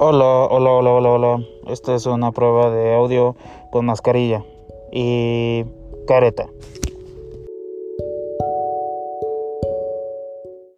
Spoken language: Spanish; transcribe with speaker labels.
Speaker 1: Hola, hola, hola, hola, hola. Esta es una prueba de audio con mascarilla y careta.